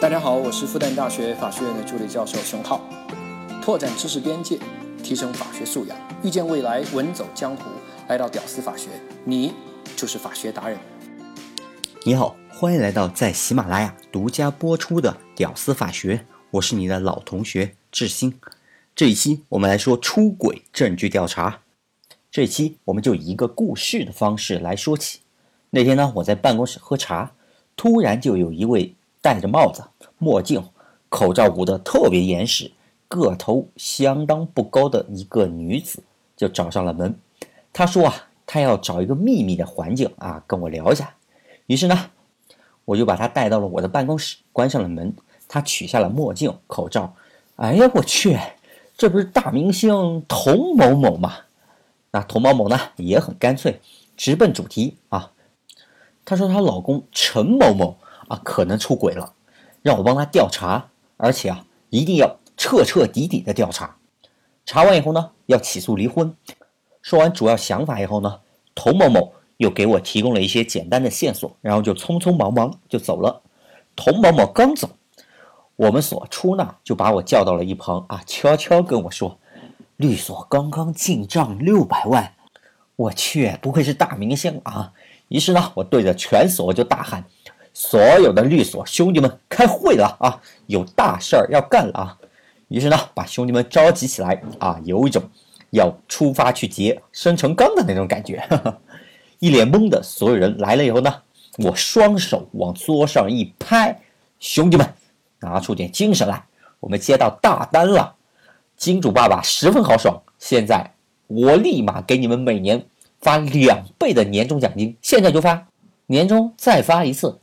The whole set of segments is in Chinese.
大家好，我是复旦大学法学院的助理教授熊浩。拓展知识边界，提升法学素养，遇见未来，稳走江湖。来到屌丝法学，你就是法学达人。你好，欢迎来到在喜马拉雅独家播出的《屌丝法学》，我是你的老同学志新。这一期我们来说出轨证据调查。这一期我们就以一个故事的方式来说起。那天呢，我在办公室喝茶，突然就有一位戴着帽子、墨镜、口罩捂得特别严实、个头相当不高的一个女子就找上了门。她说啊，她要找一个秘密的环境啊，跟我聊一下。于是呢，我就把她带到了我的办公室，关上了门。她取下了墨镜、口罩。哎呀，我去！这不是大明星童某某吗？那童某某呢也很干脆，直奔主题啊。她说她老公陈某某啊可能出轨了，让我帮他调查，而且啊一定要彻彻底底的调查。查完以后呢，要起诉离婚。说完主要想法以后呢，童某某又给我提供了一些简单的线索，然后就匆匆忙忙就走了。童某某刚走。我们所出纳就把我叫到了一旁啊，悄悄跟我说：“律所刚刚进账六百万。”我去，不愧是大明星啊！于是呢，我对着全所就大喊：“所有的律所兄弟们，开会了啊！有大事儿要干了啊！”于是呢，把兄弟们召集起来啊，有一种要出发去劫生辰纲的那种感觉。一脸懵的所有人来了以后呢，我双手往桌上一拍：“兄弟们！”拿出点精神来，我们接到大单了，金主爸爸十分豪爽，现在我立马给你们每年发两倍的年终奖金，现在就发，年终再发一次，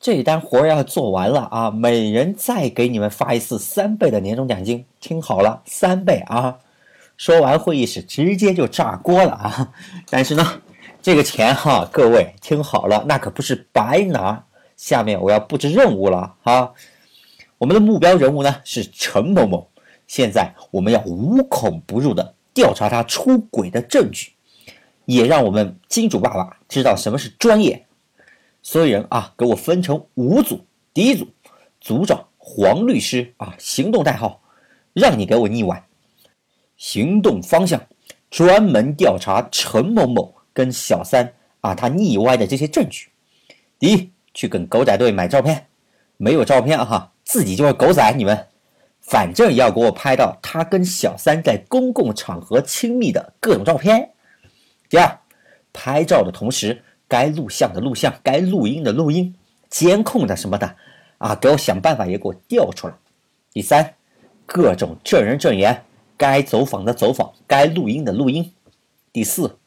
这一单活要做完了啊，每人再给你们发一次三倍的年终奖金，听好了，三倍啊！说完会议室直接就炸锅了啊！但是呢，这个钱哈，各位听好了，那可不是白拿，下面我要布置任务了啊！我们的目标人物呢是陈某某，现在我们要无孔不入的调查他出轨的证据，也让我们金主爸爸知道什么是专业。所有人啊，给我分成五组。第一组，组长黄律师啊，行动代号，让你给我腻歪。行动方向，专门调查陈某某跟小三啊他腻歪的这些证据。第一，去跟狗仔队买照片，没有照片啊哈。自己就是狗仔，你们反正要给我拍到他跟小三在公共场合亲密的各种照片。第二，拍照的同时，该录像的录像，该录音的录音，监控的什么的啊，给我想办法也给我调出来。第三，各种证人证言，该走访的走访，该录音的录音。第四，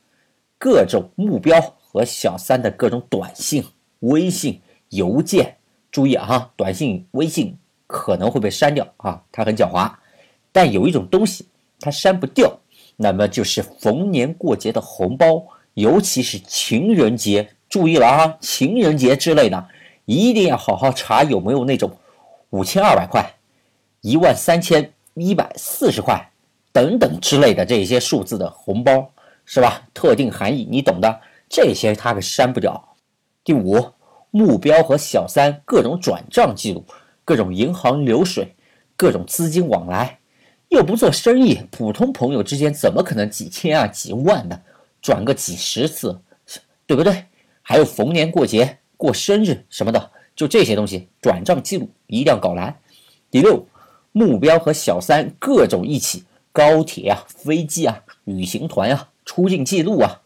各种目标和小三的各种短信、微信、邮件。注意啊，短信、微信可能会被删掉啊，它很狡猾。但有一种东西它删不掉，那么就是逢年过节的红包，尤其是情人节。注意了啊，情人节之类的，一定要好好查有没有那种五千二百块、一万三千一百四十块等等之类的这些数字的红包，是吧？特定含义你懂的，这些他可删不掉。第五。目标和小三各种转账记录，各种银行流水，各种资金往来，又不做生意，普通朋友之间怎么可能几千啊几万的转个几十次，对不对？还有逢年过节、过生日什么的，就这些东西转账记录一定要搞来。第六，目标和小三各种一起高铁啊、飞机啊、旅行团啊、出境记录啊，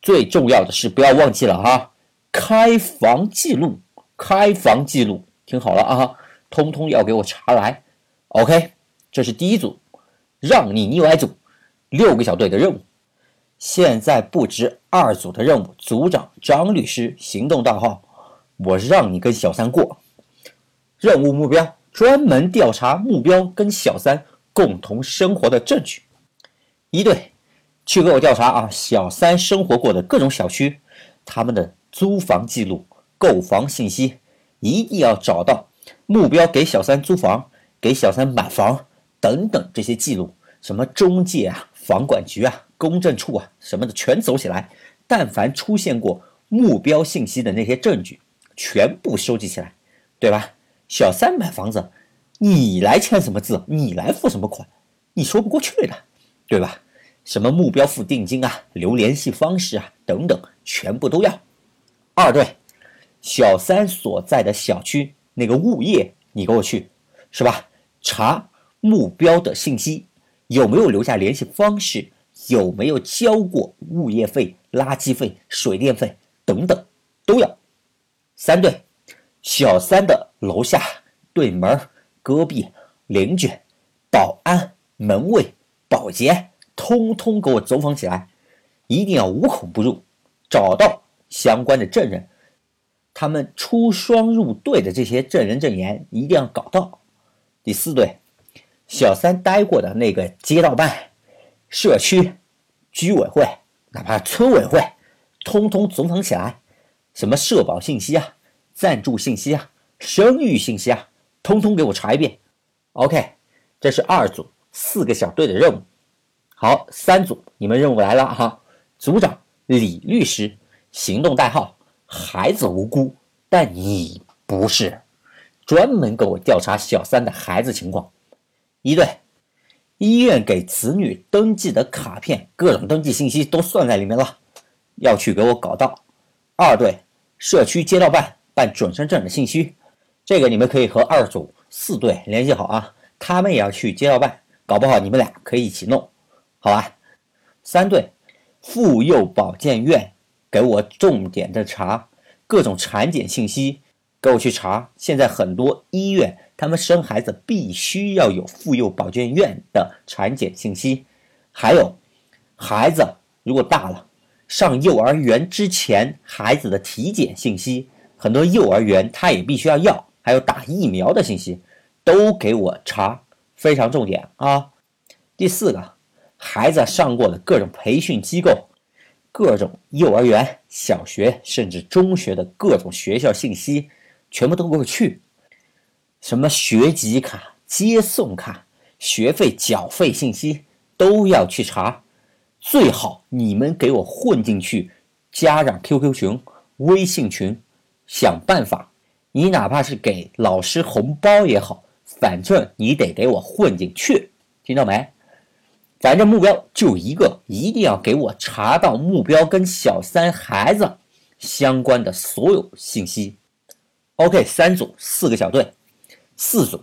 最重要的是不要忘记了哈。开房记录，开房记录，听好了啊，通通要给我查来。OK，这是第一组，让你腻歪组，六个小队的任务。现在布置二组的任务，组长张律师，行动大号，我让你跟小三过。任务目标，专门调查目标跟小三共同生活的证据。一队，去给我调查啊，小三生活过的各种小区，他们的。租房记录、购房信息，一定要找到目标给小三租房、给小三买房等等这些记录，什么中介啊、房管局啊、公证处啊什么的全走起来。但凡出现过目标信息的那些证据，全部收集起来，对吧？小三买房子，你来签什么字，你来付什么款，你说不过去的，对吧？什么目标付定金啊，留联系方式啊，等等，全部都要。二对，小三所在的小区那个物业，你给我去，是吧？查目标的信息，有没有留下联系方式，有没有交过物业费、垃圾费、水电费等等，都要。三对，小三的楼下、对门、隔壁、邻居、保安、门卫、保洁。通通给我走访起来，一定要无孔不入，找到相关的证人，他们出双入对的这些证人证言一定要搞到。第四对，小三待过的那个街道办、社区、居委会，哪怕村委会，通通走访起来，什么社保信息啊、赞助信息啊、生育信息啊，通通给我查一遍。OK，这是二组四个小队的任务。好，三组，你们任务来了哈！组长李律师，行动代号孩子无辜，但你不是，专门给我调查小三的孩子情况。一队，医院给子女登记的卡片，各种登记信息都算在里面了，要去给我搞到。二队，社区街道办办准生证的信息，这个你们可以和二组四队联系好啊，他们也要去街道办，搞不好你们俩可以一起弄。好吧，三队，妇幼保健院给我重点的查各种产检信息，给我去查。现在很多医院，他们生孩子必须要有妇幼保健院的产检信息，还有孩子如果大了，上幼儿园之前孩子的体检信息，很多幼儿园他也必须要要，还有打疫苗的信息，都给我查，非常重点啊。第四个。孩子上过的各种培训机构、各种幼儿园、小学甚至中学的各种学校信息，全部都给我去。什么学籍卡、接送卡、学费缴费信息都要去查。最好你们给我混进去，家长 QQ 群、微信群，想办法。你哪怕是给老师红包也好，反正你得给我混进去，听到没？反正目标就一个，一定要给我查到目标跟小三孩子相关的所有信息。OK，三组四个小队，四组，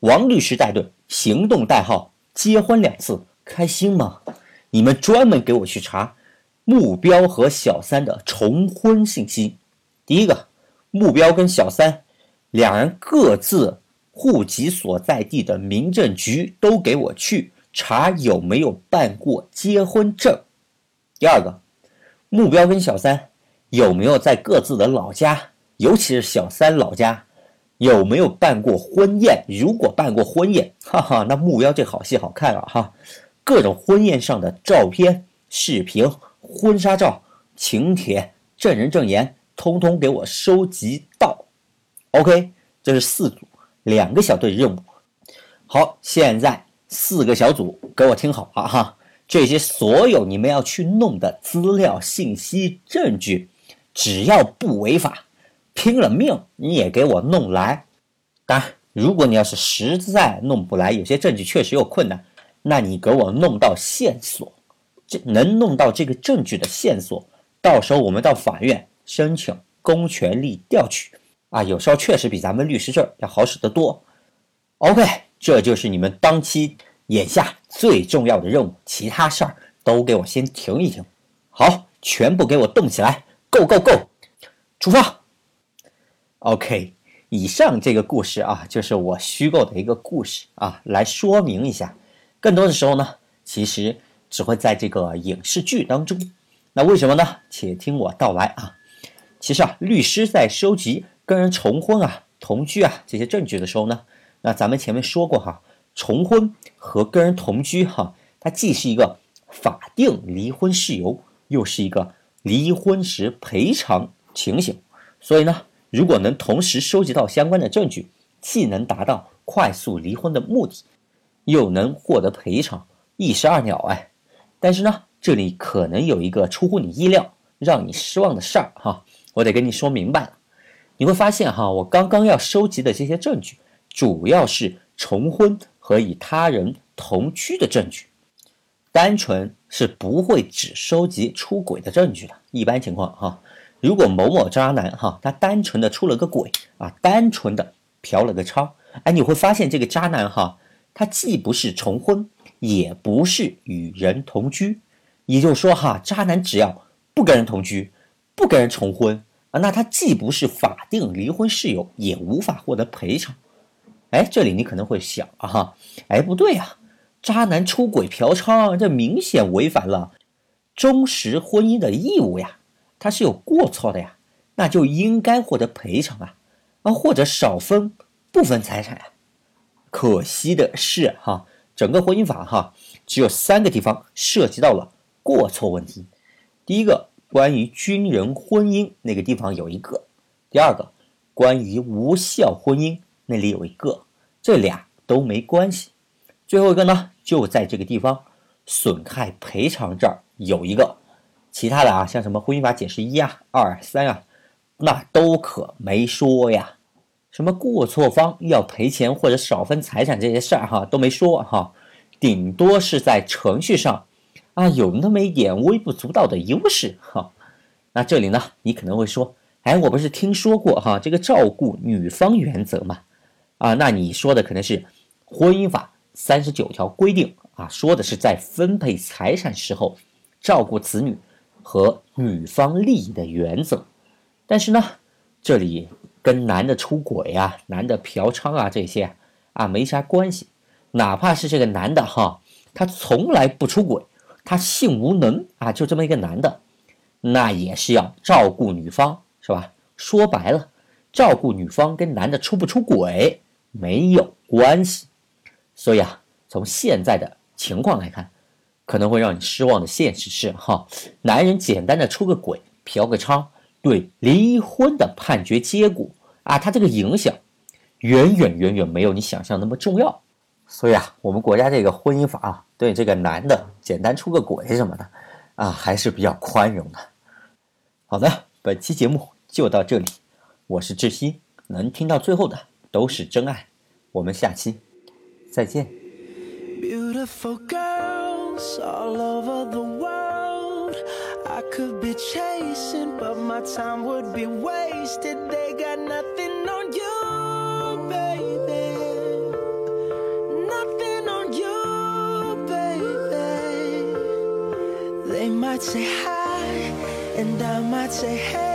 王律师带队，行动代号结婚两次，开心吗？你们专门给我去查目标和小三的重婚信息。第一个，目标跟小三两人各自户籍所在地的民政局都给我去。查有没有办过结婚证。第二个，目标跟小三有没有在各自的老家，尤其是小三老家有没有办过婚宴？如果办过婚宴，哈哈，那目标这好戏好看了哈！各种婚宴上的照片、视频、婚纱照、请帖、证人证言，通通给我收集到。OK，这是四组两个小队任务。好，现在。四个小组，给我听好了哈！这些所有你们要去弄的资料、信息、证据，只要不违法，拼了命你也给我弄来。当然，如果你要是实在弄不来，有些证据确实有困难，那你给我弄到线索，这能弄到这个证据的线索，到时候我们到法院申请公权力调取啊，有时候确实比咱们律师证要好使得多。OK。这就是你们当期眼下最重要的任务，其他事儿都给我先停一停。好，全部给我动起来，Go Go Go，出发。OK，以上这个故事啊，就是我虚构的一个故事啊，来说明一下。更多的时候呢，其实只会在这个影视剧当中。那为什么呢？且听我道来啊。其实啊，律师在收集跟人重婚啊、同居啊这些证据的时候呢。那咱们前面说过哈，重婚和跟人同居哈，它既是一个法定离婚事由，又是一个离婚时赔偿情形。所以呢，如果能同时收集到相关的证据，既能达到快速离婚的目的，又能获得赔偿，一石二鸟哎。但是呢，这里可能有一个出乎你意料、让你失望的事儿哈，我得跟你说明白了。你会发现哈，我刚刚要收集的这些证据，主要是重婚和与他人同居的证据，单纯是不会只收集出轨的证据的。一般情况哈，如果某某渣男哈，他单纯的出了个轨啊，单纯的嫖了个娼，哎，你会发现这个渣男哈，他既不是重婚，也不是与人同居，也就是说哈，渣男只要不跟人同居，不跟人重婚。啊，那他既不是法定离婚事由，也无法获得赔偿。哎，这里你可能会想啊哈，哎不对呀，渣男出轨嫖娼，这明显违反了忠实婚姻的义务呀，他是有过错的呀，那就应该获得赔偿啊，啊或者少分部分财产啊。可惜的是哈，整个婚姻法哈，只有三个地方涉及到了过错问题，第一个。关于军人婚姻那个地方有一个，第二个关于无效婚姻那里有一个，这俩都没关系。最后一个呢，就在这个地方损害赔偿这儿有一个，其他的啊，像什么婚姻法解释一啊、二三啊，那都可没说呀。什么过错方要赔钱或者少分财产这些事儿哈都没说哈，顶多是在程序上。啊，有那么一点微不足道的优势哈。那这里呢，你可能会说，哎，我不是听说过哈这个照顾女方原则吗？啊，那你说的可能是婚姻法三十九条规定啊，说的是在分配财产时候照顾子女和女方利益的原则。但是呢，这里跟男的出轨啊、男的嫖娼啊这些啊没啥关系。哪怕是这个男的哈，他从来不出轨。他性无能啊，就这么一个男的，那也是要照顾女方，是吧？说白了，照顾女方跟男的出不出轨没有关系。所以啊，从现在的情况来看，可能会让你失望的现实是，哈，男人简单的出个轨、嫖个娼，对离婚的判决结果啊，他这个影响远远远远没有你想象那么重要。所以啊，我们国家这个婚姻法啊，对这个男的简单出个轨什么的，啊，还是比较宽容的。好的，本期节目就到这里，我是志熙，能听到最后的都是真爱。我们下期再见。Beautiful girl all over the world. I could be chasing, but my time would be wasted. They got nothing on you, baby. Nothing on you, baby. They might say hi, and I might say hey.